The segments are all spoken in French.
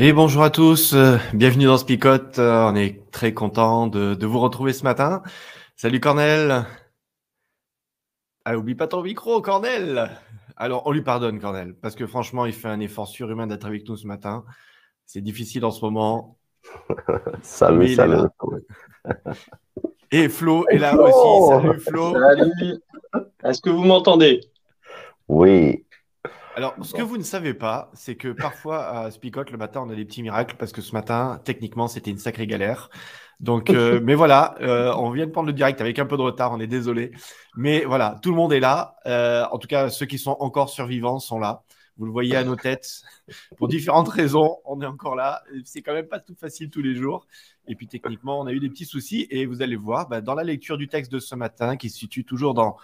Et bonjour à tous, euh, bienvenue dans Spicote. Euh, on est très content de, vous retrouver ce matin. Salut Cornel. Ah, oublie pas ton micro, Cornel. Alors, on lui pardonne, Cornel, parce que franchement, il fait un effort surhumain d'être avec nous ce matin. C'est difficile en ce moment. salut, salut. Et Flo est là aussi. Salut Flo. Salut. Est-ce que vous m'entendez? Oui. Alors, ce que vous ne savez pas, c'est que parfois à Spicote, le matin, on a des petits miracles parce que ce matin, techniquement, c'était une sacrée galère. Donc, euh, mais voilà, euh, on vient de prendre le direct avec un peu de retard, on est désolé. Mais voilà, tout le monde est là. Euh, en tout cas, ceux qui sont encore survivants sont là. Vous le voyez à nos têtes. Pour différentes raisons, on est encore là. C'est quand même pas tout facile tous les jours. Et puis techniquement, on a eu des petits soucis. Et vous allez voir, bah, dans la lecture du texte de ce matin, qui se situe toujours dans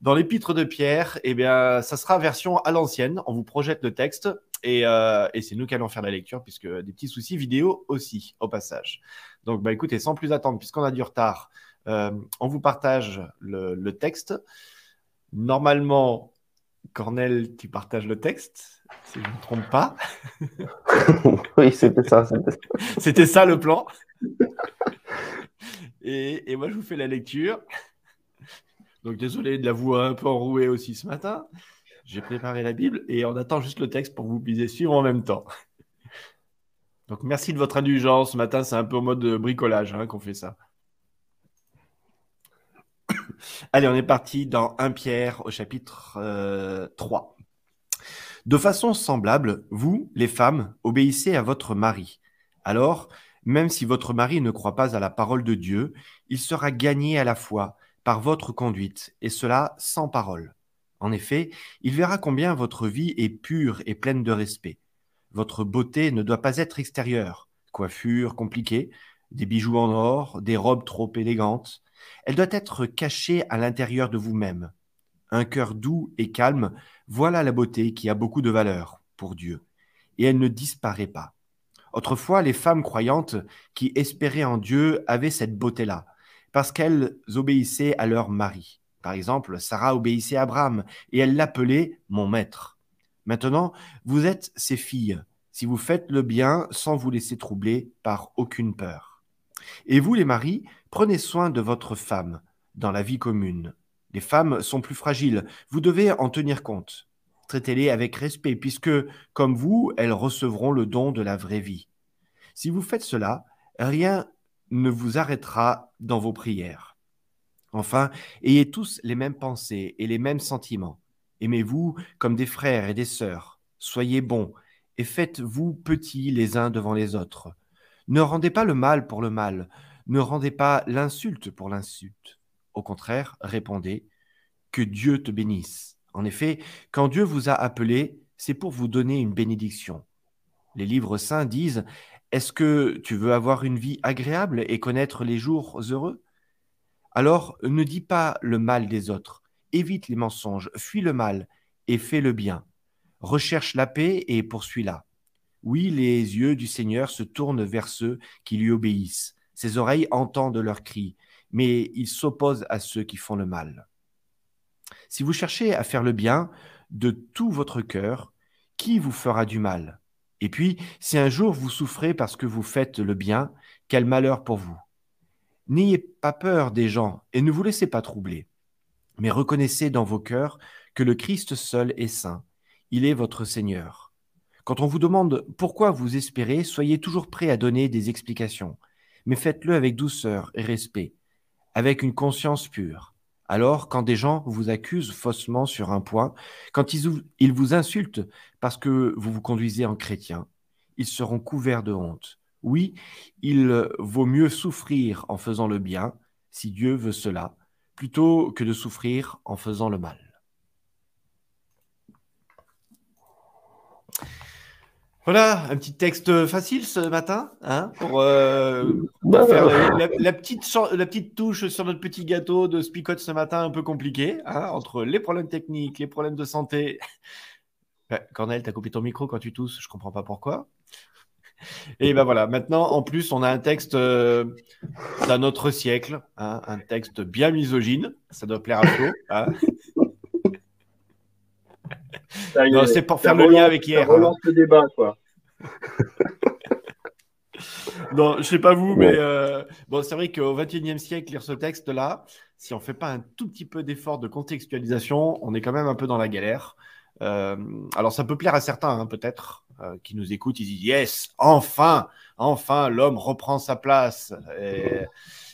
dans l'épître de Pierre, eh bien, ça sera version à l'ancienne. On vous projette le texte et, euh, et c'est nous qui allons faire la lecture, puisque des petits soucis vidéo aussi, au passage. Donc, bah, écoutez, sans plus attendre, puisqu'on a du retard, euh, on vous partage le, le, texte. Normalement, Cornel, tu partages le texte, si je ne me trompe pas. oui, c'était ça. C'était ça le plan. Et, et moi, je vous fais la lecture. Donc désolé de la voix un peu enrouée aussi ce matin. J'ai préparé la Bible et on attend juste le texte pour vous puissiez suivre en même temps. Donc merci de votre indulgence. Ce matin, c'est un peu en mode bricolage hein, qu'on fait ça. Allez, on est parti dans 1 Pierre au chapitre 3. Euh, de façon semblable, vous, les femmes, obéissez à votre mari. Alors, même si votre mari ne croit pas à la parole de Dieu, il sera gagné à la foi par votre conduite, et cela sans parole. En effet, il verra combien votre vie est pure et pleine de respect. Votre beauté ne doit pas être extérieure, coiffure compliquée, des bijoux en or, des robes trop élégantes. Elle doit être cachée à l'intérieur de vous-même. Un cœur doux et calme, voilà la beauté qui a beaucoup de valeur pour Dieu, et elle ne disparaît pas. Autrefois, les femmes croyantes qui espéraient en Dieu avaient cette beauté-là, parce qu'elles obéissaient à leur mari. Par exemple, Sarah obéissait à Abraham et elle l'appelait mon maître. Maintenant, vous êtes ses filles, si vous faites le bien sans vous laisser troubler par aucune peur. Et vous, les maris, prenez soin de votre femme dans la vie commune. Les femmes sont plus fragiles, vous devez en tenir compte. Traitez-les avec respect, puisque, comme vous, elles recevront le don de la vraie vie. Si vous faites cela, rien ne vous arrêtera dans vos prières. Enfin, ayez tous les mêmes pensées et les mêmes sentiments. Aimez-vous comme des frères et des sœurs. Soyez bons et faites-vous petits les uns devant les autres. Ne rendez pas le mal pour le mal, ne rendez pas l'insulte pour l'insulte. Au contraire, répondez Que Dieu te bénisse. En effet, quand Dieu vous a appelé, c'est pour vous donner une bénédiction. Les livres saints disent est-ce que tu veux avoir une vie agréable et connaître les jours heureux? Alors ne dis pas le mal des autres, évite les mensonges, fuis le mal et fais le bien. Recherche la paix et poursuis-la. Oui, les yeux du Seigneur se tournent vers ceux qui lui obéissent. Ses oreilles entendent leurs cris, mais il s'oppose à ceux qui font le mal. Si vous cherchez à faire le bien de tout votre cœur, qui vous fera du mal? Et puis, si un jour vous souffrez parce que vous faites le bien, quel malheur pour vous. N'ayez pas peur des gens et ne vous laissez pas troubler, mais reconnaissez dans vos cœurs que le Christ seul est saint. Il est votre Seigneur. Quand on vous demande pourquoi vous espérez, soyez toujours prêt à donner des explications, mais faites-le avec douceur et respect, avec une conscience pure. Alors, quand des gens vous accusent faussement sur un point, quand ils, vous insultent parce que vous vous conduisez en chrétien, ils seront couverts de honte. Oui, il vaut mieux souffrir en faisant le bien, si Dieu veut cela, plutôt que de souffrir en faisant le mal. Voilà, un petit texte facile ce matin, hein, pour, euh, Bah, faire la, la petite, chan- la petite touche sur notre petit gâteau de Spicote ce matin un peu compliqué, hein, entre les problèmes techniques, les problèmes de santé. Cornel, t'as coupé ton micro quand tu tousses, je comprends pas pourquoi. Et ben voilà, maintenant en plus on a un texte euh, d'un autre siècle, hein, un texte bien misogyne, ça doit plaire à Flo. hein. Ça y Non, est, c'est pour faire le lien avec hier. Ça hein. le débat, quoi. Non, je sais pas vous, mais euh, bon, c'est vrai qu'au XXIe siècle, lire ce texte-là, si on fait pas un tout petit peu d'effort de contextualisation, on est quand même un peu dans la galère. Euh, alors, ça peut plaire à certains, hein, peut-être, euh, qui nous écoutent. Ils disent Yes, enfin, enfin, l'homme reprend sa place. Et,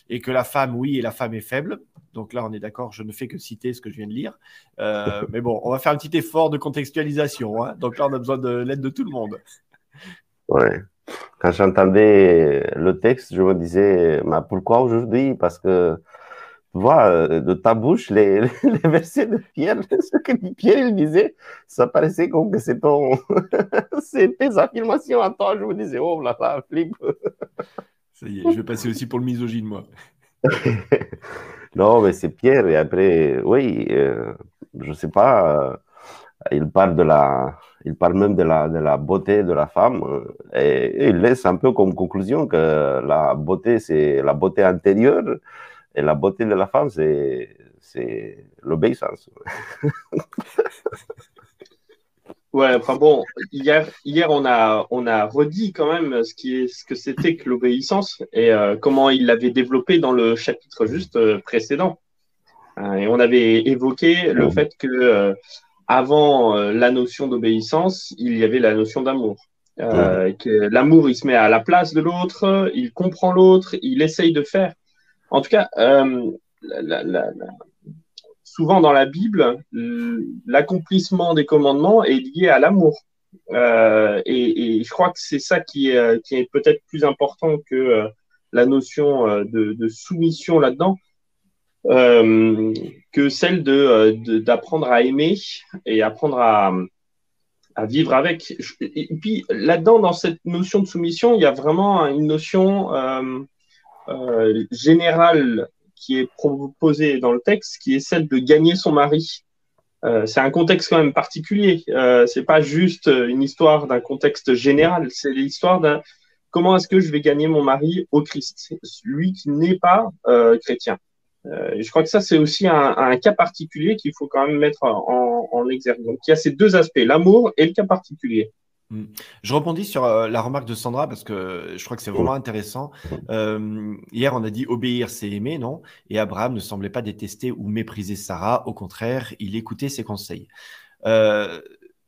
et que la femme, oui, et la femme est faible. Donc là, on est d'accord, je ne fais que citer ce que je viens de lire. Euh, mais bon, on va faire un petit effort de contextualisation. hein. Donc là, on a besoin de l'aide de tout le monde. Ouais. Quand j'entendais le texte, je me disais, mais pourquoi aujourd'hui? Parce que, tu vois, euh, de ta bouche, les, les versets de Pierre, ce que Pierre il disait, ça paraissait comme que c'est ton, tes affirmations à toi. Je me disais, oh là là, flip. Ça y est, je vais passer aussi pour le misogyne, moi. Non, mais c'est Pierre. Et après, oui, euh, je sais pas, euh, il parle de la, même de la, beauté de la femme. euh, Et, et il laisse un peu comme conclusion que la beauté, c'est la beauté intérieure. Et la beauté de la femme, c'est l'obéissance. Ouais, enfin bon, hier, hier on a, on a redit quand même ce qui est, ce que c'était que l'obéissance et euh, comment il l'avait développé dans le chapitre juste euh, précédent. Euh, et on avait évoqué le fait que avant la notion d'obéissance, il y avait la notion d'amour. Que l'amour, il se met à la place de l'autre, il comprend l'autre, il essaye de faire. En tout cas, la- la- la- la- souvent dans la Bible, l'accomplissement des commandements est lié à l'amour. Euh, et, je crois que c'est ça qui est, euh, est peut-être plus important que euh, la notion euh, de, soumission là-dedans, euh, que celle euh, d'apprendre à aimer et apprendre à, vivre avec. Et puis là-dedans, dans cette notion de soumission, il y a vraiment une notion euh, euh, générale qui est proposée dans le texte, qui est celle de gagner son mari. Euh, c'est un contexte quand même particulier. Euh, c'est pas juste une histoire d'un contexte général. C'est l'histoire d'un comment est-ce que je vais gagner mon mari au Christ, lui qui n'est pas euh, chrétien. Euh, je crois que ça c'est aussi un, un cas particulier qu'il faut quand même mettre en, en exergue. Donc il y a ces deux aspects, l'amour et le cas particulier. Je rebondis sur euh, la remarque de Sandra parce que je crois que c'est vraiment intéressant. Euh, hier, on a dit obéir, c'est aimer, non? Et Abraham ne semblait pas détester ou mépriser Sarah. Au contraire, il écoutait ses conseils. Euh,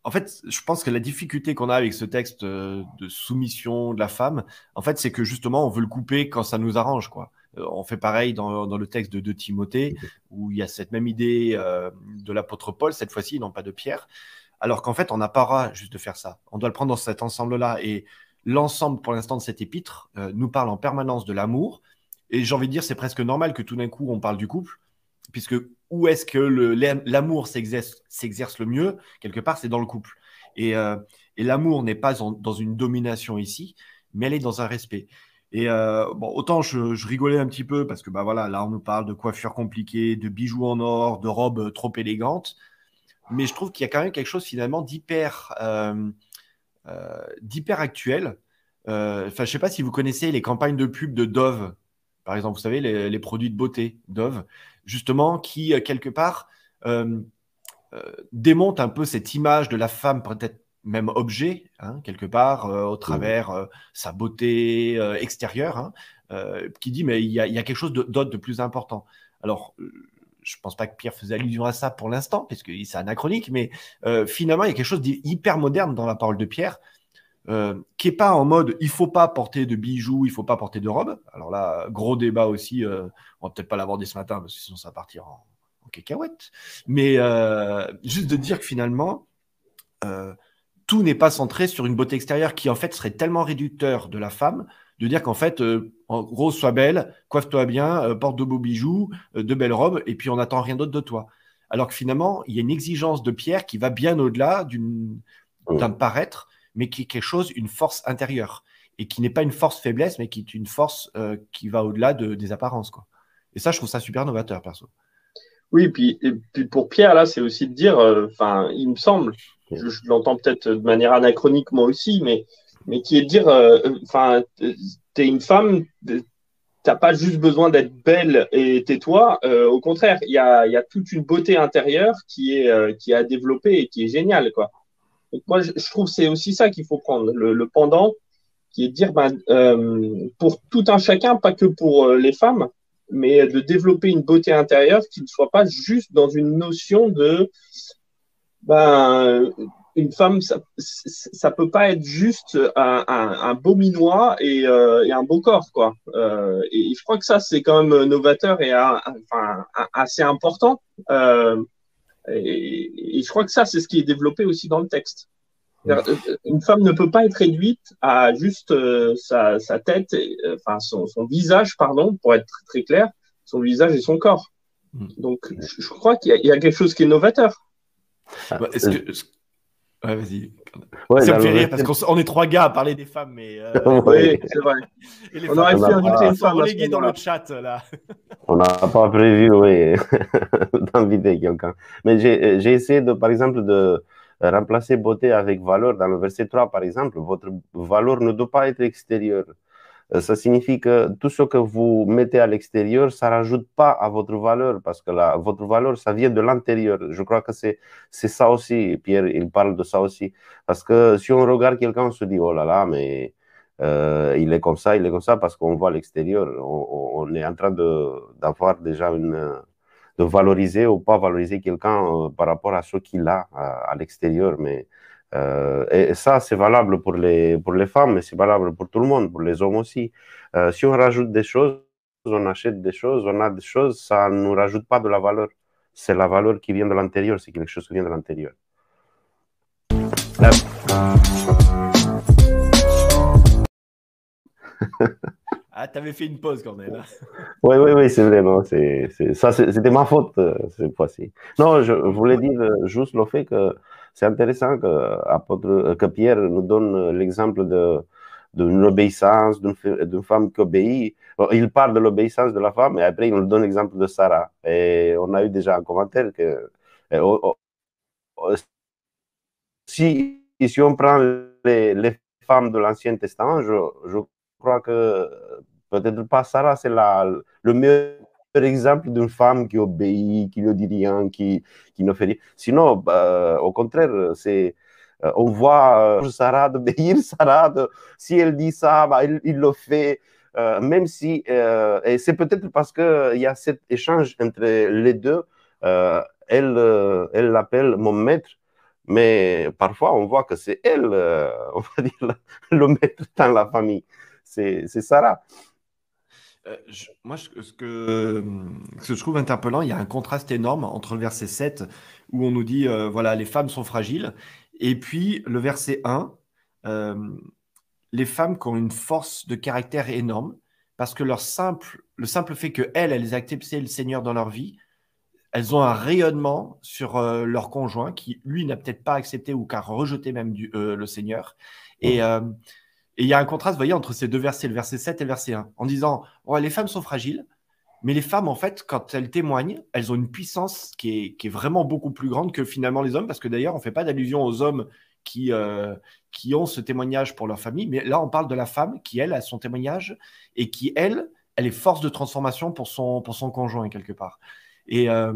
en fait, je pense que la difficulté qu'on a avec ce texte de soumission de la femme, en fait, c'est que justement, on veut le couper quand ça nous arrange, quoi. On fait pareil dans, dans le texte de, de Timothée, où il y a cette même idée euh, de l'apôtre Paul, cette fois-ci, non pas de Pierre, alors qu'en fait, on n'a pas droit juste de faire ça. On doit le prendre dans cet ensemble-là. Et l'ensemble, pour l'instant, de cet épître euh, nous parle en permanence de l'amour. Et j'ai envie de dire, c'est presque normal que tout d'un coup, on parle du couple, puisque où est-ce que l'amour s'exerce le mieux? Quelque part, c'est dans le couple. Et, euh, l'amour n'est pas dans une domination ici, mais elle est dans un respect. Et euh, bon, autant je, je rigolais un petit peu parce que bah voilà, là on nous parle de coiffure compliquée, de bijoux en or, de robes trop élégantes, mais je trouve qu'il y a quand même quelque chose finalement d'hyper euh, euh, d'hyper actuel. Euh, Enfin, je sais pas si vous connaissez les campagnes de pub de Dove, par exemple, vous savez les, les produits de beauté Dove, justement qui quelque part démontent un peu cette image de la femme peut-être même objet, hein, quelque part, euh, au travers euh, sa beauté euh, extérieure, hein, qui dit mais il y a, il y a quelque chose de- d'autre, de plus important. Alors, je pense pas que Pierre faisait allusion à ça pour l'instant, puisque c'est anachronique, mais euh, finalement, il y a quelque chose d'hyper moderne dans la parole de Pierre, euh, qui est pas en mode il faut pas porter de bijoux, il faut pas porter de robe. Alors là, gros débat aussi, euh, on va peut-être pas l'aborder ce matin, parce que sinon ça va partir en, cacahuète. Mais euh, juste de dire que finalement, tout n'est pas centré sur une beauté extérieure qui en fait serait tellement réducteur de la femme de dire qu'en fait, en gros, sois belle, coiffe-toi bien, euh, porte de beaux bijoux, euh, de belles robes, et puis on n'attend rien d'autre de toi. Alors que finalement, il y a une exigence de Pierre qui va bien au-delà d'un paraître, mais qui est quelque chose, une force intérieure, et qui n'est pas une force faiblesse, mais qui est une force qui va au-delà de, des apparences. Quoi. Et ça, je trouve ça super novateur, perso. Oui, puis, et puis pour Pierre, là, c'est aussi de dire, enfin, il me semble, je, je l'entends peut-être de manière anachronique moi aussi, mais mais qui est de dire, euh, enfin, une femme, t'as pas juste besoin d'être belle et tais-toi. Euh, au contraire, il y a, toute une beauté intérieure qui est, euh, qui à développer et qui est géniale, quoi. Donc moi, je, je trouve c'est aussi ça qu'il faut prendre, le, pendant, qui est de dire, ben, pour tout un chacun, pas que pour les femmes, mais de développer une beauté intérieure qui ne soit pas juste dans une notion de, ben, une femme, ça, ça peut pas être juste un, beau minois euh, et, un beau corps, quoi. Euh, et je crois que ça, c'est quand même novateur et enfin, assez important. Euh, et, je crois que ça, c'est ce qui est développé aussi dans le texte. Une femme ne peut pas être réduite à juste sa, tête, enfin son, visage, pardon, pour être très clair, son visage et son corps. Hmm. Donc, je, crois qu'il y, a quelque chose qui est novateur. Bah, est-ce que, Ouais, vas-y. ça me fait rire parce qu'on est trois gars à parler des femmes, mais. Euh... oui, c'est vrai. on aurait pu inviter une femme reléguée dans le chat, là. on n'a pas prévu, oui, d'inviter quelqu'un. Mais j'ai essayé, de, par exemple, de remplacer beauté avec valeur. Dans le verset 3, par exemple, votre valeur ne doit pas être extérieure. Euh, ça signifie que tout ce que vous mettez à l'extérieur, ça rajoute pas à votre valeur parce que votre valeur, ça vient de l'intérieur. Je crois que c'est, ça aussi. Pierre, il parle de ça aussi. Parce que si on regarde quelqu'un, on se dit, oh là là, mais euh, il est comme ça, il est comme ça parce qu'on voit l'extérieur. On, est en train d'avoir déjà une, de valoriser ou pas valoriser quelqu'un euh, par rapport à ce qu'il a à, à l'extérieur. Mais euh, et ça, c'est valable pour les, pour les femmes, mais c'est valable pour tout le monde, pour les hommes aussi. Euh, si on rajoute des choses, on achète des choses, on a des choses, ça ne nous rajoute pas de la valeur. C'est la valeur qui vient de l'intérieur, c'est quelque chose qui vient de l'intérieur. Ah, t'avais fait une pause, Cornel. oui, oui, oui, c'est vrai. Non, c'est, ça, c'était ma faute euh, cette fois-ci. Non, je voulais dire juste le fait que c'est intéressant que, que, Pierre nous donne l'exemple de d'une obéissance, d'une femme qui obéit. Il parle de l'obéissance de la femme et après il nous donne l'exemple de Sarah. Et on a eu déjà un commentaire que si, si on prend les, les femmes de l'Ancien Testament, je, je, crois que peut-être pas Sarah, c'est le meilleur exemple d'une femme qui obéit, qui ne dit rien, qui, qui ne fait rien. Sinon, bah, au contraire, c'est euh, on voit euh, Sarah d'obéir, Sarah, si elle dit ça, bah, il, le fait, euh, même si, euh, et c'est peut-être parce qu'il y a cet échange entre les deux, euh, elle elle l'appelle mon maître, mais parfois on voit que c'est elle, on va dire, le maître dans la famille, c'est Sarah. Euh, moi, ce que, ce que, je trouve interpellant, il y a un contraste énorme entre le verset 7 où on nous dit, euh, voilà, les femmes sont fragiles, et puis le verset 1, euh, les femmes qui ont une force de caractère énorme, parce que leur simple, le simple fait qu'elles, elles aient accepté le Seigneur dans leur vie, elles ont un rayonnement sur leur conjoint qui, lui, n'a peut-être pas accepté ou qui a rejeté même du, le Seigneur. Et, et il y a un contraste, vous voyez, entre ces deux versets, le verset 7 et le verset 1, en disant les femmes sont fragiles, mais les femmes, en fait, quand elles témoignent, elles ont une puissance qui est, vraiment beaucoup plus grande que finalement les hommes, parce que d'ailleurs, on ne fait pas d'allusion aux hommes qui, euh, qui ont ce témoignage pour leur famille, mais là, on parle de la femme qui, elle, a son témoignage et qui, elle, elle est force de transformation pour son, pour son conjoint, quelque part. Et euh,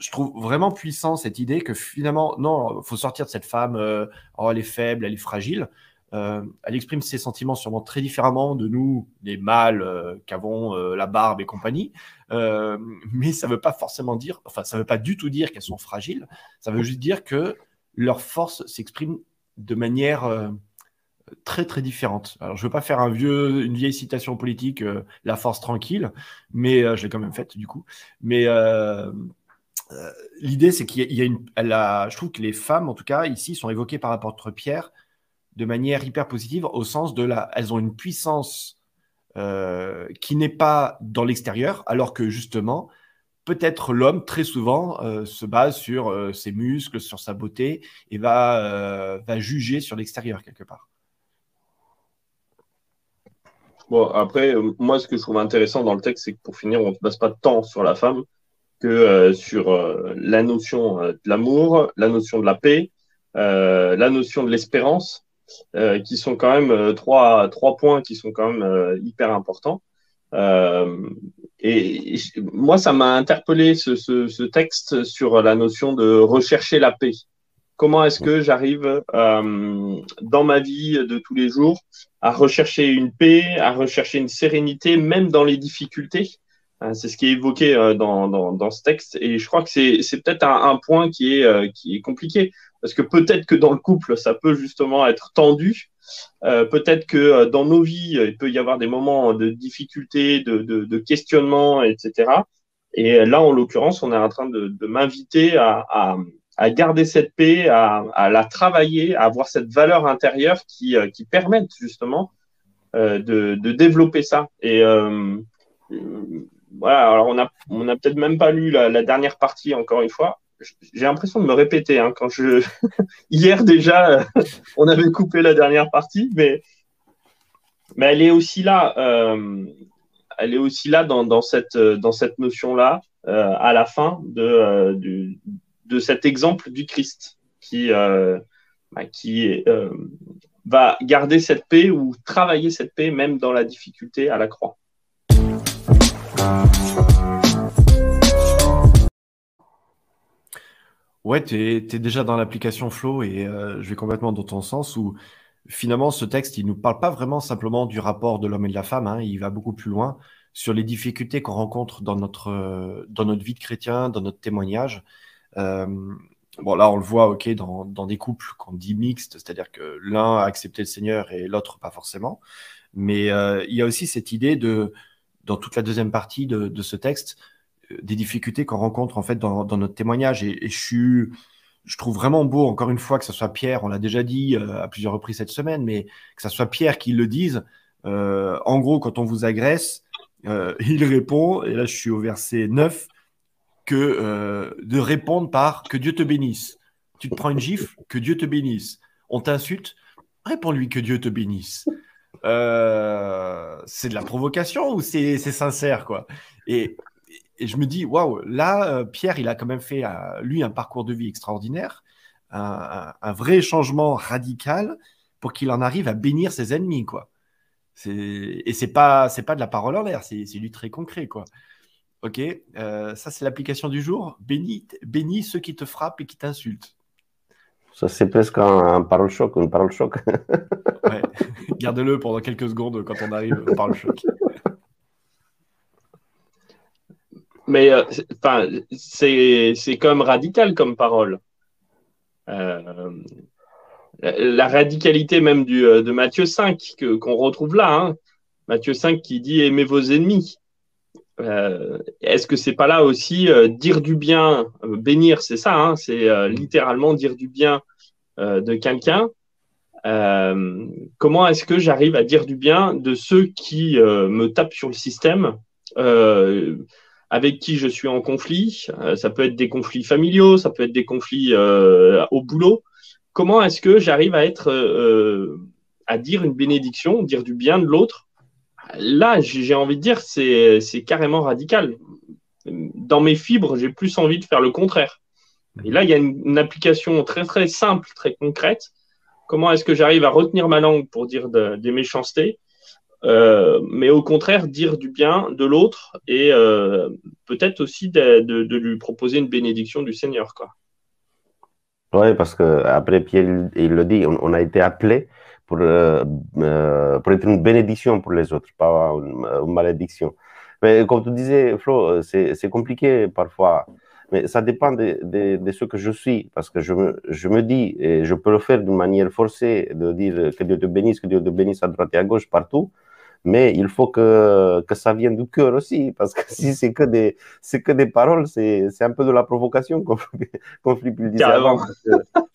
je trouve vraiment puissant cette idée que finalement, non, il faut sortir de cette femme, euh, oh, elle est faible, elle est fragile. Euh, elle exprime ses sentiments sûrement très différemment de nous, les mâles euh, qu'avons euh, la barbe et compagnie. mais ça ne veut pas forcément dire, enfin, ça ne veut pas du tout dire qu'elles sont fragiles. Ça veut juste dire que leur force s'exprime de manière très très différente. Alors, je ne veux pas faire une vieille citation politique, la force tranquille, mais je l'ai quand même faite du coup. Mais l'idée, c'est qu'il y a, une. Elle a, je trouve que les femmes, en tout cas, ici, sont évoquées par l'apôtre Pierre de manière hyper positive, au sens de la. Elles ont une puissance euh, qui n'est pas dans l'extérieur, alors que justement, peut-être l'homme, très souvent, euh, se base sur euh, ses muscles, sur sa beauté, et va, va juger sur l'extérieur quelque part. Bon, après, moi, ce que je trouve intéressant dans le texte, c'est que pour finir, on ne se base pas tant sur la femme que sur la notion de l'amour, la notion de la paix, la notion de l'espérance, euh, qui sont quand même euh, trois, trois points qui sont quand même euh, hyper importants. et, moi, ça m'a interpellé ce, ce, texte sur la notion de rechercher la paix. Comment est-ce que j'arrive dans ma vie de tous les jours à rechercher une paix, à rechercher une sérénité, même dans les difficultés? C'est ce qui est évoqué dans, dans, dans, ce texte. Et je crois que c'est peut-être un, un, point qui est, qui est compliqué. Parce que peut-être que dans le couple, ça peut justement être tendu. Euh, peut-être que euh, dans nos vies, il peut y avoir des moments de difficulté, de, questionnement, etc. Et là, en l'occurrence, on est en train de, m'inviter à, garder cette paix, à, la travailler, à avoir cette valeur intérieure qui, euh, qui permette justement euh, de, de, développer ça. Et euh, voilà, alors on a, peut-être même pas lu la, dernière partie encore une fois, j'ai l'impression de me répéter. Hein, quand je hier déjà, on avait coupé la dernière partie, mais mais elle est aussi là. Euh, elle est aussi là dans, dans cette dans cette notion là euh, à la fin de euh, de cet exemple du Christ qui euh, bah, qui euh, va garder cette paix ou travailler cette paix même dans la difficulté à la croix. Ouais, tu es, déjà dans l'application Flow et euh, je vais complètement dans ton sens où finalement ce texte, il nous parle pas vraiment simplement du rapport de l'homme et de la femme, hein, il va beaucoup plus loin sur les difficultés qu'on rencontre dans notre, euh, dans notre vie de chrétien, dans notre témoignage. Euh, bon, là, on le voit, ok, dans, dans des couples qu'on dit mixtes, c'est-à-dire que l'un a accepté le Seigneur et l'autre pas forcément. Mais il y a aussi cette idée de, dans toute la deuxième partie de, de ce texte, des difficultés qu'on rencontre en fait dans, notre témoignage. Et, je je trouve vraiment beau, encore une fois, que ce soit Pierre, on l'a déjà dit euh, à plusieurs reprises cette semaine, mais que ce soit Pierre qui le dise. Euh, en gros, quand on vous agresse, euh, il répond, et là je suis au verset 9, que de répondre par que Dieu te bénisse. Tu te prends une gifle, que Dieu te bénisse. On t'insulte, réponds-lui que Dieu te bénisse. c'est de la provocation ou c'est sincère quoi? Et et je me dis, waouh, là, euh, Pierre, il a quand même fait, euh, lui, un parcours de vie extraordinaire, un, vrai changement radical pour qu'il en arrive à bénir ses ennemis, quoi. Et c'est pas, c'est pas de la parole en l'air, c'est du très concret, quoi. Ok, euh, ça c'est l'application du jour. Bénis, bénis ceux qui te frappent et qui t'insultent. Ça c'est presque un, parole choc, une parole choc. ouais. Garde-le pendant quelques secondes quand on arrive au parole choc. Mais euh, enfin, c'est c'est comme radical comme parole. Euh, la radicalité même du, euh, de Matthieu 5 que, qu'on retrouve là. Hein. Matthieu 5 qui dit aimez vos ennemis. est-ce que c'est pas là aussi dire du bien, bénir, c'est ça, hein, c'est littéralement dire du bien de quelqu'un. comment est-ce que j'arrive à dire du bien de ceux qui me tapent sur le système? Avec qui je suis en conflit. Euh, ça peut être des conflits familiaux, ça peut être des conflits euh, au boulot. Comment est-ce que j'arrive à être, euh, à dire une bénédiction, dire du bien de l'autre? Là, j'ai envie de dire, c'est carrément radical. Dans mes fibres, j'ai plus envie de faire le contraire. Et là, il y a une, application très très simple, très concrète. Comment est-ce que j'arrive à retenir ma langue pour dire des méchancetés? Mais au contraire dire du bien de l'autre et euh, peut-être aussi de, de, lui proposer une bénédiction du Seigneur. Quoi. Oui, parce que après Pierre, il, le dit, on, a été appelé pour, euh, pour être une bénédiction pour les autres, pas une, malédiction. Mais comme tu disais, Flo, c'est compliqué parfois. Mais ça dépend de, de, de, ce que je suis, parce que je me, je me dis, et je peux le faire d'une manière forcée, de dire que Dieu te bénisse, que Dieu te bénisse à droite et à gauche, partout. Mais il faut que, que ça vienne du cœur aussi, parce que si c'est que des, c'est que des paroles, c'est, c'est un peu de la provocation, comme, comme Philippe le disait avant.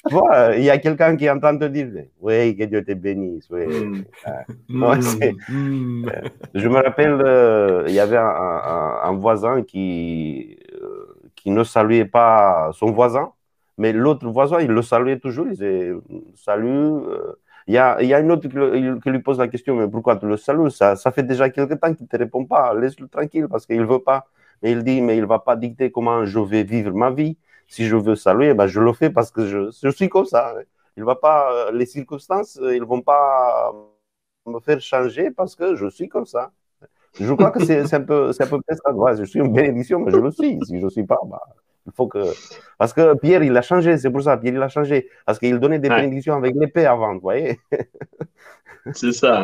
vois, il y a quelqu'un qui est en train de dire, oui, que Dieu te bénisse, oui. Mm. Mm. Je me rappelle, euh, il y avait un, un, un voisin qui, euh, qui ne saluait pas son voisin, mais l'autre voisin, il le saluait toujours, il disait, salut, euh, il y a, une autre qui, lui pose la question, mais pourquoi tu le salues? Ça, ça fait déjà quelque temps qu'il ne te répond pas. Laisse-le tranquille parce qu'il ne veut pas. Mais il dit, mais il ne va pas dicter comment je vais vivre ma vie. Si je veux saluer, ben je le fais parce que je, suis comme ça. Il va pas, les circonstances, ne vont pas me faire changer parce que je suis comme ça. Je crois que c'est un peu, un peu ça. Ouais, je suis une bénédiction, mais je le suis. Si je ne suis pas, bah, il faut que. Parce que Pierre, il a changé, c'est pour ça. Pierre, il a changé. Parce qu'il donnait des bénédictions avec l'épée avant, vous voyez C'est ça.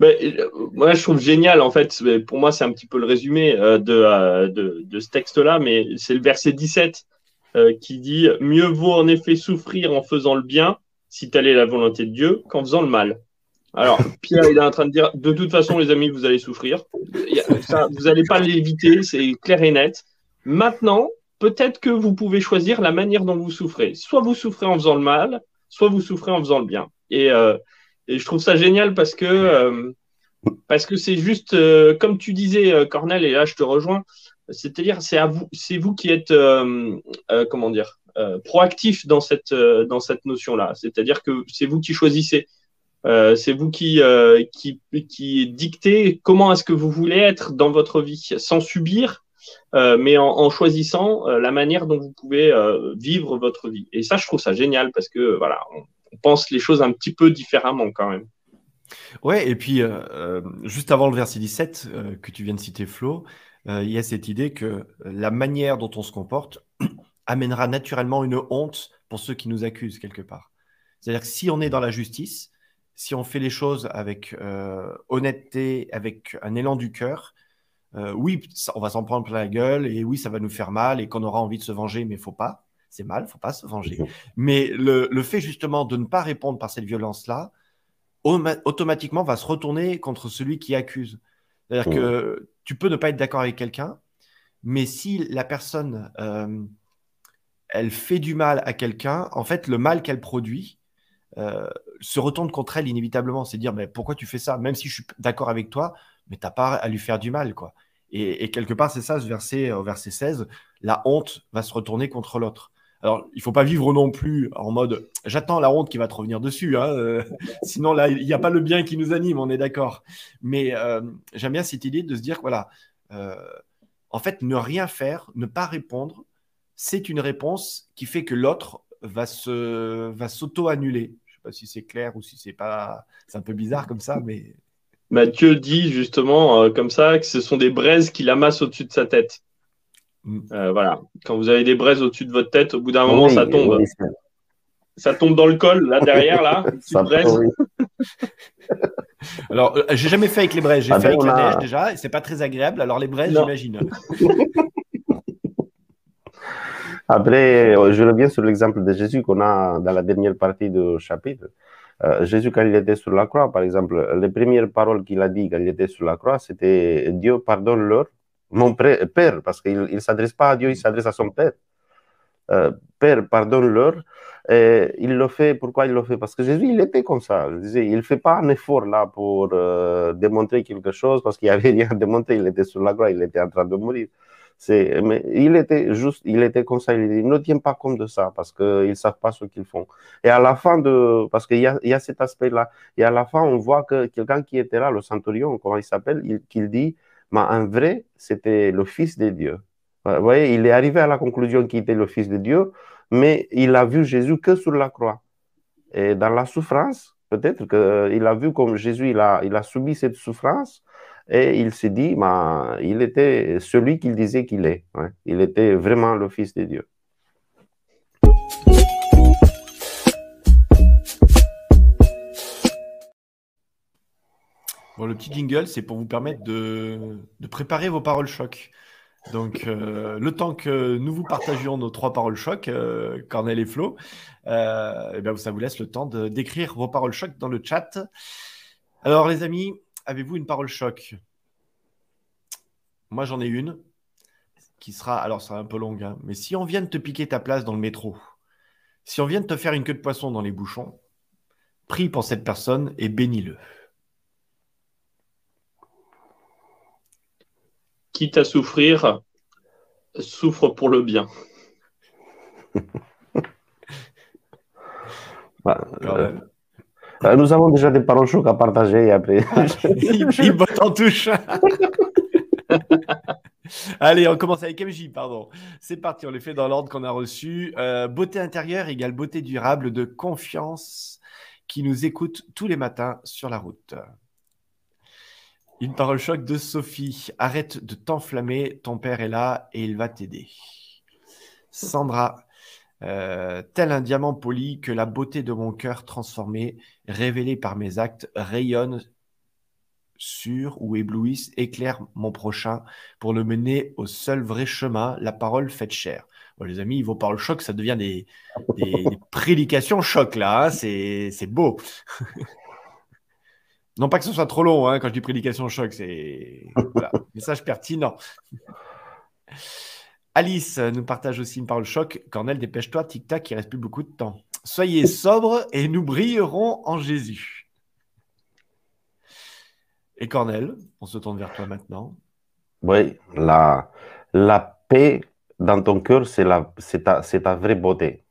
Mais, euh, moi, je trouve génial, en fait, pour moi, c'est un petit peu le résumé euh, euh, de, de, ce texte-là, mais c'est le verset 17 qui dit Mieux vaut en effet souffrir en faisant le bien, si telle est la volonté de Dieu, qu'en faisant le mal. Alors, Pierre, il est en train de dire De toute façon, les amis, vous allez souffrir. vous n'allez pas l'éviter, c'est clair et net. Maintenant, peut-être que vous pouvez choisir la manière dont vous souffrez. Soit vous souffrez en faisant le mal, soit vous souffrez en faisant le bien. Et, euh, je trouve ça génial parce que euh, parce que c'est juste euh, comme tu disais, Cornel, et là je te rejoins. C'est-à-dire, c'est à vous, c'est vous qui êtes comment dire proactif dans cette dans cette notion-là. C'est-à-dire que c'est vous qui choisissez. c'est vous qui, qui, qui dictez comment est-ce que vous voulez être dans votre vie, sans subir, euh, mais en, choisissant euh, la manière dont vous pouvez euh, vivre votre vie. Et ça, je trouve ça génial parce que voilà, on, pense les choses un petit peu différemment quand même. Ouais, et puis juste avant le verset 17 que tu viens de citer, Flo, il y a cette idée que la manière dont on se comporte amènera naturellement une honte pour ceux qui nous accusent quelque part. C'est-à-dire que si on est dans la justice, si on fait les choses avec honnêteté, avec un élan du cœur, euh, oui, on va s'en prendre plein la gueule et oui, ça va nous faire mal et qu'on aura envie de se venger, mais faut pas. C'est mal, faut pas se venger. Mais le, fait justement de ne pas répondre par cette violence-là, automatiquement va se retourner contre celui qui accuse. C'est-à-dire que tu peux ne pas être d'accord avec quelqu'un, mais si la personne, euh, elle fait du mal à quelqu'un, en fait, le mal qu'elle produit euh, se retourne contre elle inévitablement. C'est dire, mais pourquoi tu fais ça? Même si je suis d'accord avec toi, mais t'as pas à lui faire du mal, quoi. Et, quelque part, c'est ça, ce verset, au verset 16, la honte va se retourner contre l'autre. Alors, il faut pas vivre non plus en mode j'attends la honte qui va te revenir dessus. Hein, euh, sinon, là, il n'y a pas le bien qui nous anime, on est d'accord. Mais euh, j'aime bien cette idée de se dire voilà, euh, en fait, ne rien faire, ne pas répondre, c'est une réponse qui fait que l'autre va se va s'auto-annuler. Je sais pas si c'est clair ou si c'est pas, c'est un peu bizarre comme ça, mais Mathieu dit justement euh, comme ça que ce sont des braises qu'il amasse au-dessus de sa tête. Mm. Euh, voilà. Quand vous avez des braises au-dessus de votre tête, au bout d'un moment, ça tombe. ça tombe dans le col, là, derrière, là. alors, euh, j'ai jamais fait avec les braises. J'ai ah fait ben, avec la neige déjà, et c'est pas très agréable. Alors, les braises, j'imagine. Après, je reviens sur l'exemple de Jésus qu'on a dans la dernière partie du chapitre. Euh, Jésus, quand il était sur la croix, par exemple, les premières paroles qu'il a dit quand il était sur la croix, c'était Dieu pardonne-leur, mon Père, parce qu'il ne s'adresse pas à Dieu, il s'adresse à son Père. Euh, Père, pardonne-leur. Il le fait, pourquoi il le fait? Parce que Jésus, il était comme ça. Il ne fait pas un effort là pour euh, démontrer quelque chose, parce qu'il n'y avait rien à démontrer, il était sur la croix, il était en train de mourir. Mais il était juste, il était comme ça. Il ne tiens pas compte de ça parce qu'ils ne savent pas ce qu'ils font. Et à la fin de, parce qu'il y a, il y a cet aspect-là. Et à la fin, on voit que quelqu'un qui était là, le centurion, comment il s'appelle, il, qu'il dit, mais en vrai, c'était le Fils de Dieu. Vous voyez, il est arrivé à la conclusion qu'il était le Fils de Dieu, mais il a vu Jésus que sur la croix. Et dans la souffrance, peut-être qu'il a vu comme Jésus, il a, il a subi cette souffrance et il s'est dit, bah, il était celui qu'il disait qu'il est. Il était vraiment le Fils de Dieu. Bon, le petit jingle, c'est pour vous permettre de, préparer vos paroles choc. Donc, euh, le temps que nous vous partagions nos trois paroles choc, euh, Cornel et Flo, euh, eh bien, ça vous laisse le temps d'écrire vos paroles choc dans le chat. Alors, les amis, avez-vous une parole choc? Moi, j'en ai une qui sera, alors, ça sera un peu longue, hein, mais si on vient de te piquer ta place dans le métro, si on vient de te faire une queue de poisson dans les bouchons, prie pour cette personne et bénis-le. Quitte à souffrir, souffre pour le bien. Bah, euh, nous avons déjà des paroles chocs à partager après. il, botte en touche. Allez, on commence avec MJ, pardon. C'est parti, on les fait dans l'ordre qu'on a reçu. Euh, beauté intérieure égale beauté durable de confiance qui nous écoute tous les matins sur la route. Une parole choc de Sophie. Arrête de t'enflammer, ton père est là et il va t'aider. Sandra. Euh, tel un diamant poli que la beauté de mon cœur transformé, révélée par mes actes, rayonne sur ou éblouisse, éclaire mon prochain pour le mener au seul vrai chemin, la parole faite chère. les amis, vos paroles choc, ça devient des, prédications choc là, hein, c'est beau. non pas que ce soit trop long, hein, quand je dis prédication choc, c'est message pertinent. Alice nous partage aussi une parole choc. Cornel, dépêche-toi, tic-tac, il reste plus beaucoup de temps. Soyez sobres et nous brillerons en Jésus. Et Cornel, on se tourne vers toi maintenant. Oui, la, la paix dans ton cœur, c'est ta, ta vraie beauté.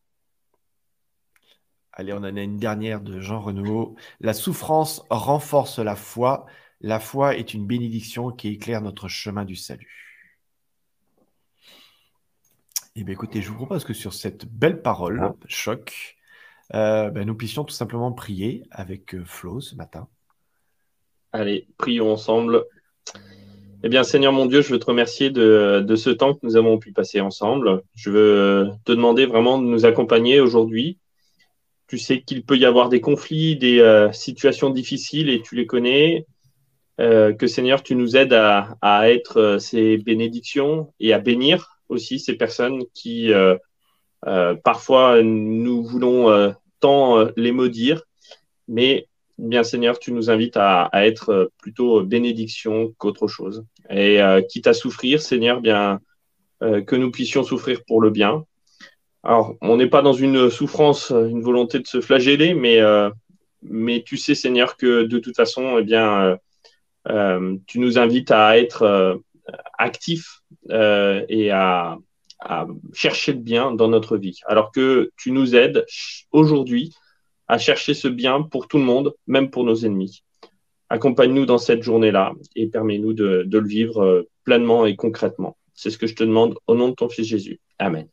Allez, on en a une dernière de Jean Renaud. La souffrance renforce la foi. La foi est une bénédiction qui éclaire notre chemin du salut. Eh bien, écoutez, je vous propose que sur cette belle parole, ah. choc, euh, ben, nous puissions tout simplement prier avec euh, Flo ce matin. Allez, prions ensemble. Eh bien, Seigneur mon Dieu, je veux te remercier de, ce temps que nous avons pu passer ensemble. Je veux te demander vraiment de nous accompagner aujourd'hui. Tu sais qu'il peut y avoir des conflits, des euh, situations difficiles et tu les connais. Euh, que Seigneur, tu nous aides à, être euh, ces bénédictions et à bénir aussi ces personnes qui parfois nous voulons tant les maudire, mais bien Seigneur, tu nous invites à, être plutôt bénédiction qu'autre chose. Et euh, quitte à souffrir, Seigneur, bien euh, que nous puissions souffrir pour le bien. Alors, on n'est pas dans une souffrance, une volonté de se flageller, mais, euh, mais tu sais, Seigneur, que de toute façon, eh bien, tu nous invites à être actifs et à, chercher le bien dans notre vie. Alors que tu nous aides aujourd'hui à chercher ce bien pour tout le monde, même pour nos ennemis. Accompagne-nous dans cette journée-là et permets-nous de, de, le vivre euh, pleinement et concrètement. C'est ce que je te demande au nom de ton Fils Jésus. Amen.